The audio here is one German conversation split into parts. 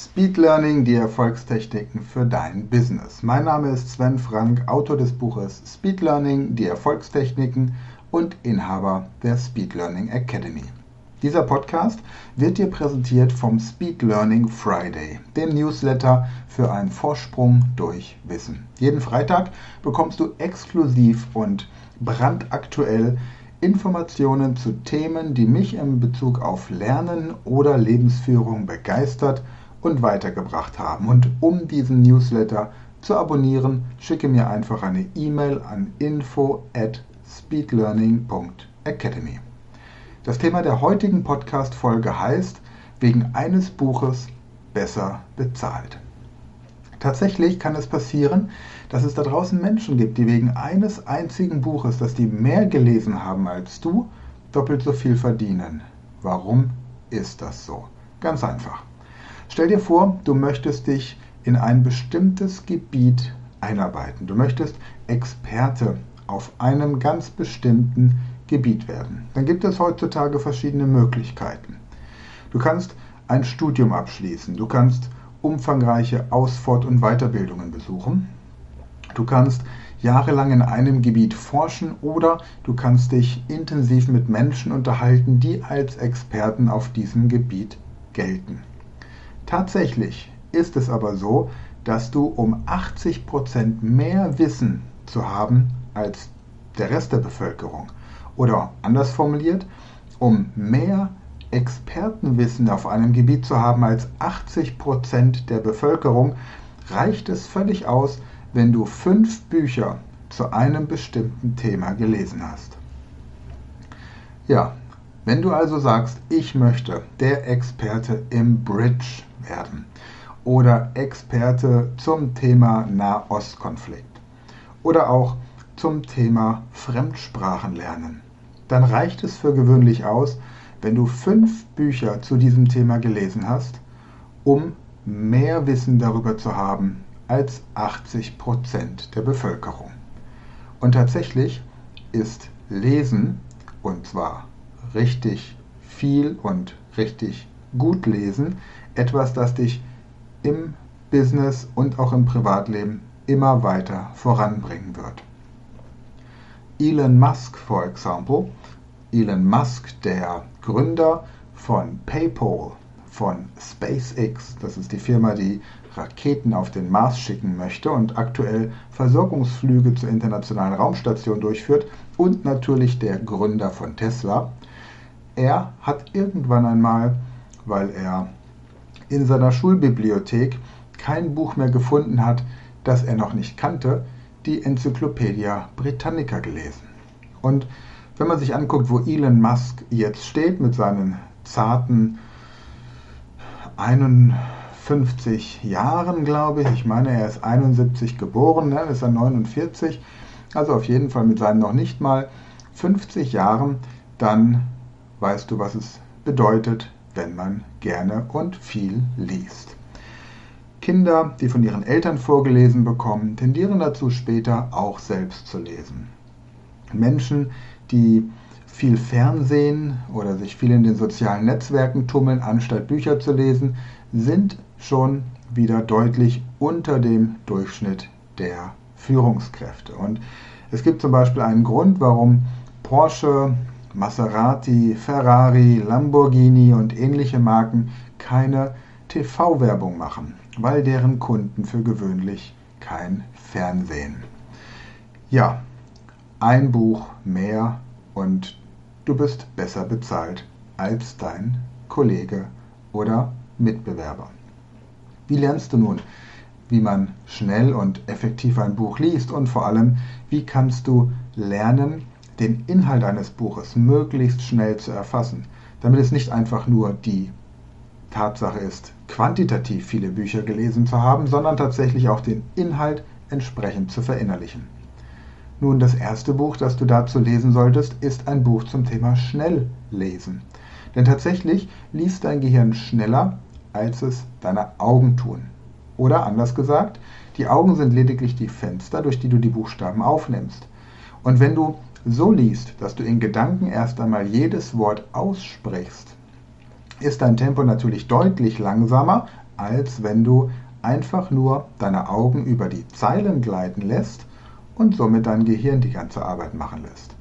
Speed Learning, die Erfolgstechniken für dein Business. Mein Name ist Sven Frank, Autor des Buches Speed Learning, die Erfolgstechniken und Inhaber der Speed Learning Academy. Dieser Podcast wird dir präsentiert vom Speed Learning Friday, dem Newsletter für einen Vorsprung durch Wissen. Jeden Freitag bekommst du exklusiv und brandaktuell Informationen zu Themen, die mich in Bezug auf Lernen oder Lebensführung begeistert und weitergebracht haben. Und um diesen Newsletter zu abonnieren, schicke mir einfach eine E-Mail an info at speedlearning.academy. Das Thema der heutigen Podcast-Folge heißt, wegen eines Buches besser bezahlt. Tatsächlich kann es passieren, dass es da draußen Menschen gibt, die wegen eines einzigen Buches, das die mehr gelesen haben als du, doppelt so viel verdienen. Warum ist das so? Ganz einfach. Stell dir vor, du möchtest dich in ein bestimmtes Gebiet einarbeiten. Du möchtest Experte auf einem ganz bestimmten Gebiet werden. Dann gibt es heutzutage verschiedene Möglichkeiten. Du kannst ein Studium abschließen. Du kannst umfangreiche Aus-, Fort- und Weiterbildungen besuchen. Du kannst jahrelang in einem Gebiet forschen oder du kannst dich intensiv mit Menschen unterhalten, die als Experten auf diesem Gebiet gelten. Tatsächlich ist es aber so, dass du um 80% mehr Wissen zu haben als der Rest der Bevölkerung. Oder anders formuliert, um mehr Expertenwissen auf einem Gebiet zu haben als 80% der Bevölkerung, reicht es völlig aus, wenn du fünf Bücher zu einem bestimmten Thema gelesen hast. Ja, wenn du also sagst, ich möchte der Experte im Bridge werden oder Experte zum Thema Nahostkonflikt oder auch zum Thema Fremdsprachen lernen, dann reicht es für gewöhnlich aus, wenn du fünf Bücher zu diesem Thema gelesen hast, um mehr Wissen darüber zu haben als 80 Prozent der Bevölkerung. Und tatsächlich ist Lesen, und zwar richtig viel und richtig gut lesen, etwas, das dich im Business und auch im Privatleben immer weiter voranbringen wird. Elon Musk, for example, Elon Musk, der Gründer von PayPal, von SpaceX, das ist die Firma, die Raketen auf den Mars schicken möchte und aktuell Versorgungsflüge zur internationalen Raumstation durchführt. Und natürlich der Gründer von Tesla, er hat irgendwann einmal, weil er in seiner Schulbibliothek kein Buch mehr gefunden hat, das er noch nicht kannte, die Enzyklopädia Britannica gelesen. Und wenn man sich anguckt, wo Elon Musk jetzt steht mit seinen zarten 51 Jahren, glaube ich, ich meine, er ist 71 geboren, ne, ist er 49, also auf jeden Fall mit seinen noch nicht mal 50 Jahren, dann weißt du, was es bedeutet, wenn man gerne und viel liest. Kinder, die von ihren Eltern vorgelesen bekommen, tendieren dazu, später auch selbst zu lesen. Menschen, die viel Fernsehen oder sich viel in den sozialen Netzwerken tummeln, anstatt Bücher zu lesen, sind schon wieder deutlich unter dem Durchschnitt der Führungskräfte. Und es gibt zum Beispiel einen Grund, warum Porsche Maserati, Ferrari, Lamborghini und ähnliche Marken keine TV-Werbung machen, weil deren Kunden für gewöhnlich kein Fernsehen. Ja, ein Buch mehr und du bist besser bezahlt als dein Kollege oder Mitbewerber. Wie lernst du nun, wie man schnell und effektiv ein Buch liest und vor allem, wie kannst du lernen, den Inhalt eines Buches möglichst schnell zu erfassen, damit es nicht einfach nur die Tatsache ist, quantitativ viele Bücher gelesen zu haben, sondern tatsächlich auch den Inhalt entsprechend zu verinnerlichen. Nun, das erste Buch, das du dazu lesen solltest, ist ein Buch zum Thema Schnelllesen. Denn tatsächlich liest dein Gehirn schneller, als es deine Augen tun. Oder anders gesagt, die Augen sind lediglich die Fenster, durch die du die Buchstaben aufnimmst. Und wenn du so liest, dass du in Gedanken erst einmal jedes Wort aussprichst, ist dein Tempo natürlich deutlich langsamer, als wenn du einfach nur deine Augen über die Zeilen gleiten lässt und somit dein Gehirn die ganze Arbeit machen lässt.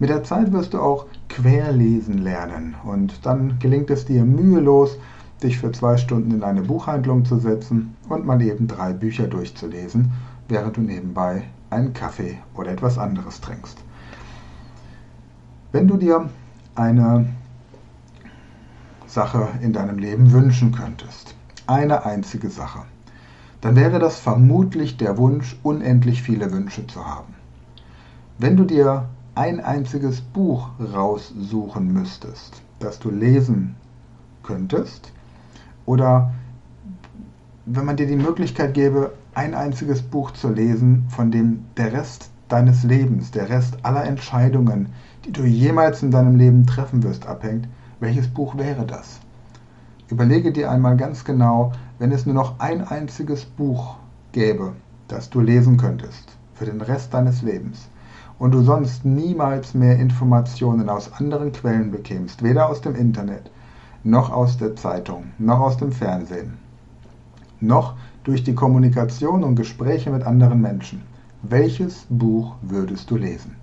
Mit der Zeit wirst du auch querlesen lernen und dann gelingt es dir mühelos, dich für zwei Stunden in eine Buchhandlung zu setzen und mal eben drei Bücher durchzulesen, während du nebenbei einen Kaffee oder etwas anderes trinkst. Wenn du dir eine Sache in deinem Leben wünschen könntest, eine einzige Sache, dann wäre das vermutlich der Wunsch, unendlich viele Wünsche zu haben. Wenn du dir ein einziges Buch raussuchen müsstest, das du lesen könntest, oder wenn man dir die Möglichkeit gäbe, ein einziges Buch zu lesen, von dem der Rest deines Lebens, der Rest aller Entscheidungen, die du jemals in deinem Leben treffen wirst, abhängt, welches Buch wäre das? Überlege dir einmal ganz genau, wenn es nur noch ein einziges Buch gäbe, das du lesen könntest, für den Rest deines Lebens, und du sonst niemals mehr Informationen aus anderen Quellen bekämst, weder aus dem Internet, noch aus der Zeitung, noch aus dem Fernsehen, noch durch die Kommunikation und Gespräche mit anderen Menschen. Welches Buch würdest du lesen?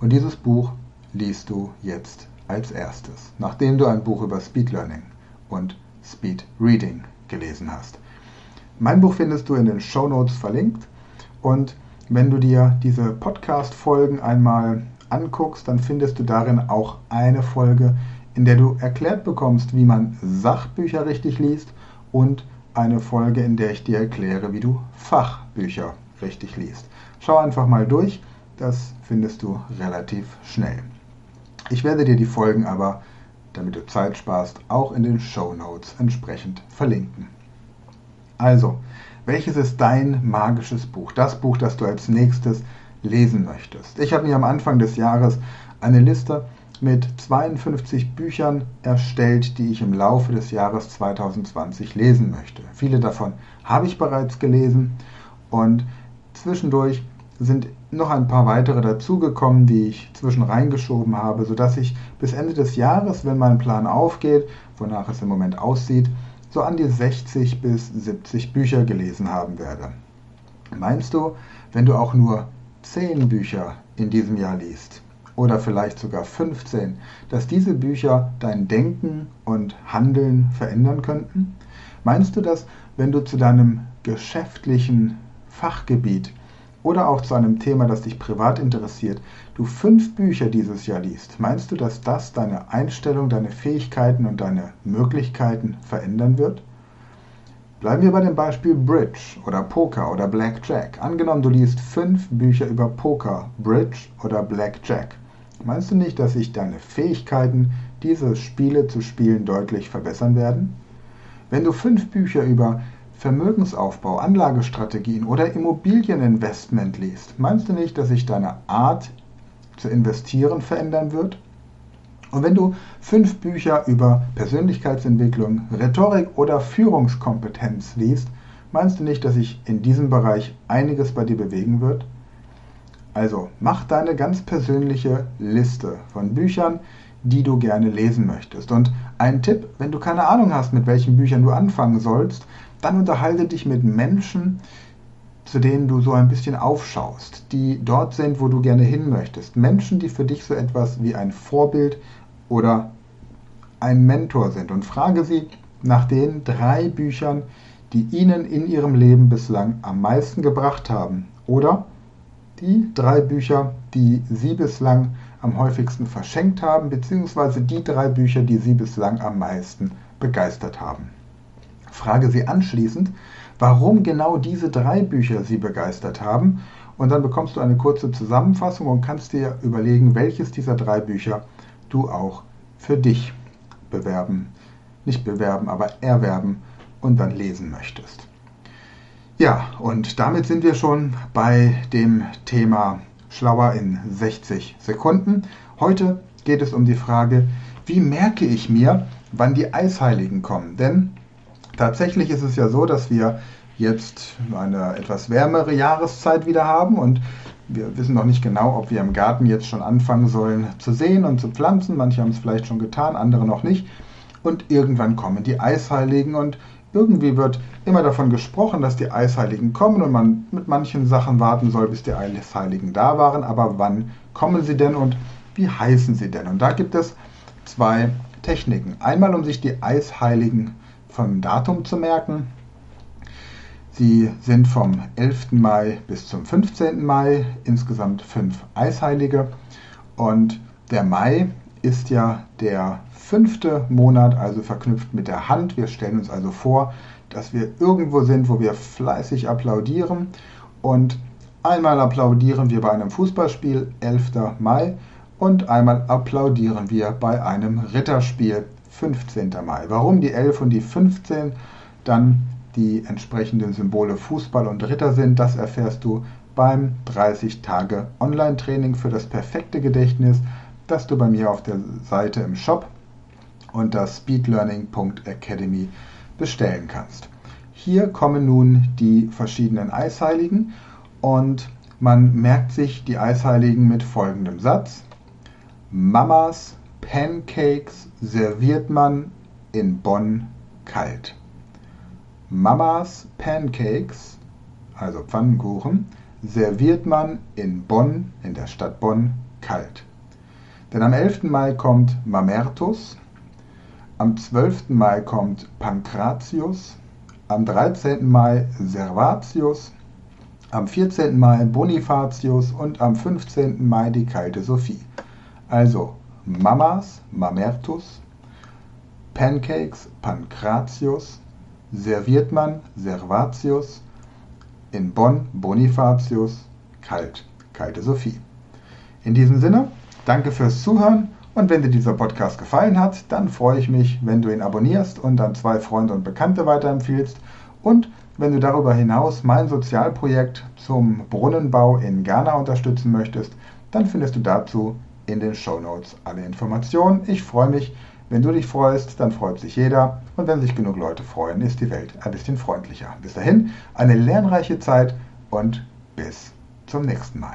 Und dieses Buch liest du jetzt als erstes, nachdem du ein Buch über Speed Learning und Speed Reading gelesen hast. Mein Buch findest du in den Show Notes verlinkt und wenn du dir diese Podcast-Folgen einmal anguckst, dann findest du darin auch eine Folge, in der du erklärt bekommst, wie man Sachbücher richtig liest und eine Folge, in der ich dir erkläre, wie du Fachbücher richtig liest. Schau einfach mal durch, das findest du relativ schnell. Ich werde dir die Folgen aber, damit du Zeit sparst, auch in den Show Notes entsprechend verlinken. Also, welches ist dein magisches Buch? Das Buch, das du als nächstes lesen möchtest. Ich habe mir am Anfang des Jahres eine Liste mit 52 Büchern erstellt, die ich im Laufe des Jahres 2020 lesen möchte. Viele davon habe ich bereits gelesen und zwischendurch sind noch ein paar weitere dazugekommen, die ich zwischen reingeschoben habe, sodass ich bis Ende des Jahres, wenn mein Plan aufgeht, wonach es im Moment aussieht, so an die 60 bis 70 Bücher gelesen haben werde. Meinst du, wenn du auch nur 10 Bücher in diesem Jahr liest, oder vielleicht sogar 15, dass diese Bücher dein Denken und Handeln verändern könnten? Meinst du, dass wenn du zu deinem geschäftlichen Fachgebiet oder auch zu einem Thema, das dich privat interessiert, du fünf Bücher dieses Jahr liest, meinst du, dass das deine Einstellung, deine Fähigkeiten und deine Möglichkeiten verändern wird? Bleiben wir bei dem Beispiel Bridge oder Poker oder Blackjack. Angenommen, du liest fünf Bücher über Poker, Bridge oder Blackjack. Meinst du nicht, dass sich deine Fähigkeiten, diese Spiele zu spielen, deutlich verbessern werden? Wenn du fünf Bücher über Vermögensaufbau, Anlagestrategien oder Immobilieninvestment liest, meinst du nicht, dass sich deine Art zu investieren verändern wird? Und wenn du fünf Bücher über Persönlichkeitsentwicklung, Rhetorik oder Führungskompetenz liest, meinst du nicht, dass sich in diesem Bereich einiges bei dir bewegen wird? Also mach deine ganz persönliche Liste von Büchern, die du gerne lesen möchtest. Und ein Tipp, wenn du keine Ahnung hast, mit welchen Büchern du anfangen sollst, dann unterhalte dich mit Menschen, zu denen du so ein bisschen aufschaust, die dort sind, wo du gerne hin möchtest. Menschen, die für dich so etwas wie ein Vorbild oder ein Mentor sind. Und frage sie nach den drei Büchern, die ihnen in ihrem Leben bislang am meisten gebracht haben. Oder die drei Bücher, die Sie bislang am häufigsten verschenkt haben, beziehungsweise die drei Bücher, die Sie bislang am meisten begeistert haben. Frage Sie anschließend, warum genau diese drei Bücher Sie begeistert haben und dann bekommst du eine kurze Zusammenfassung und kannst dir überlegen, welches dieser drei Bücher du auch für dich bewerben, nicht bewerben, aber erwerben und dann lesen möchtest. Ja, und damit sind wir schon bei dem Thema Schlauer in 60 Sekunden. Heute geht es um die Frage, wie merke ich mir, wann die Eisheiligen kommen? Denn tatsächlich ist es ja so, dass wir jetzt eine etwas wärmere Jahreszeit wieder haben und wir wissen noch nicht genau, ob wir im Garten jetzt schon anfangen sollen zu sehen und zu pflanzen. Manche haben es vielleicht schon getan, andere noch nicht. Und irgendwann kommen die Eisheiligen und irgendwie wird immer davon gesprochen, dass die Eisheiligen kommen und man mit manchen Sachen warten soll, bis die Eisheiligen da waren. Aber wann kommen sie denn und wie heißen sie denn? Und da gibt es zwei Techniken. Einmal, um sich die Eisheiligen vom Datum zu merken. Sie sind vom 11. Mai bis zum 15. Mai, insgesamt fünf Eisheilige. Und der Mai ist ja der fünfte Monat, also verknüpft mit der Hand. Wir stellen uns also vor, dass wir irgendwo sind, wo wir fleißig applaudieren. Und einmal applaudieren wir bei einem Fußballspiel, 11. Mai, und einmal applaudieren wir bei einem Ritterspiel, 15. Mai. Warum die 11 und die 15 dann die entsprechenden Symbole Fußball und Ritter sind, das erfährst du beim 30 Tage Online-Training für das perfekte Gedächtnis, das du bei mir auf der Seite im Shop unter speedlearning.academy bestellen kannst. Hier kommen nun die verschiedenen Eisheiligen und man merkt sich die Eisheiligen mit folgendem Satz. Mamas Pancakes serviert man in Bonn kalt. Mamas Pancakes, also Pfannkuchen, serviert man in Bonn, in der Stadt Bonn, kalt. Denn am 11. Mai kommt Mamertus, am 12. Mai kommt Pankratius, am 13. Mai Servatius, am 14. Mai Bonifatius und am 15. Mai die kalte Sophie. Also Mamas, Mamertus, Pancakes, Pankratius, serviert man, Servatius, in Bonn, Bonifatius, kalt, kalte Sophie. In diesem Sinne, danke fürs Zuhören und wenn dir dieser Podcast gefallen hat, dann freue ich mich, wenn du ihn abonnierst und an zwei Freunde und Bekannte weiterempfiehlst und wenn du darüber hinaus mein Sozialprojekt zum Brunnenbau in Ghana unterstützen möchtest, dann findest du dazu in den Show Notes alle Informationen. Ich freue mich, wenn du dich freust, dann freut sich jeder. Und wenn sich genug Leute freuen, ist die Welt ein bisschen freundlicher. Bis dahin, eine lernreiche Zeit und bis zum nächsten Mal.